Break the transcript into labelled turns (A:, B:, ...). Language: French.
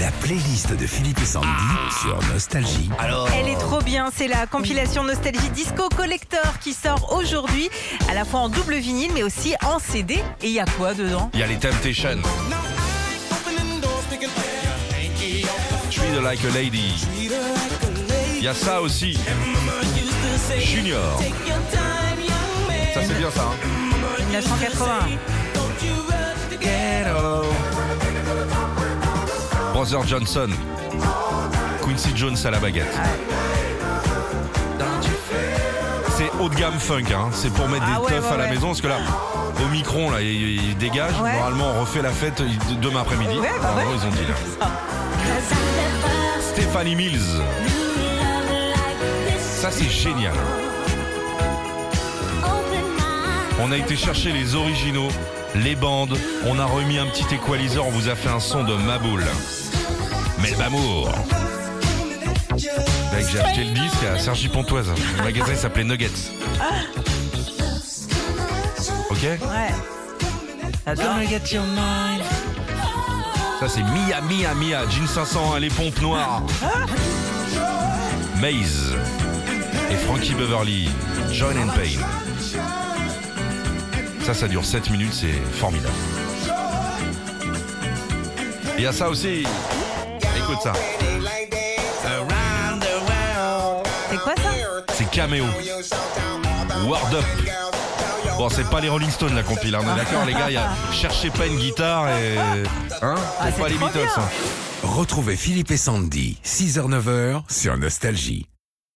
A: La playlist de Philippe et Sandy sur Nostalgie.
B: Alors,
C: Elle est trop bien, c'est la compilation Nostalgie Disco Collector qui sort aujourd'hui, à la fois en double vinyle mais aussi en CD. Et il y a quoi dedans?
B: Il y a les Temptations. Treat her like a lady. Il y a ça aussi. Junior. Ça c'est bien ça. Hein.
C: 1980.
B: Brother Johnson. Quincy Jones à la baguette. C'est haut de gamme funk, hein. c'est pour mettre
C: Ah
B: des
C: ouais,
B: teufs
C: ouais,
B: à la
C: ouais.
B: maison, parce que là, au micron, là, il, il dégage. Normalement, on refait la fête demain après-midi.
C: Bah
B: ils ont dit là. Stephanie Mills. Ça, c'est génial. On a été chercher les originaux, les bandes, on a remis un petit equalizer, on vous a fait un son de Maboule. Melbamour. Avec j'ai acheté le disque à Sergi Pontoise. Le magasin s'appelait Nuggets. Ok
C: Ouais. J'adore.
B: Ça c'est Mia Mia Mia, Jean 500, les pompes noires. Maze et Frankie Beverly, Join and Pain. Ça, ça dure 7 minutes, c'est formidable. Il y a ça aussi. Écoute ça.
C: C'est quoi ça
B: C'est Cameo. Word Up. Bon, c'est pas les Rolling Stones la compile, hein, on est d'accord les gars, il y a cherchez pas une guitare et hein,
C: Ah, c'est
B: pas les
C: trop
B: Beatles.
C: bien.
B: hein.
A: Retrouvez Philippe et Sandy, 6h-9h sur Nostalgie.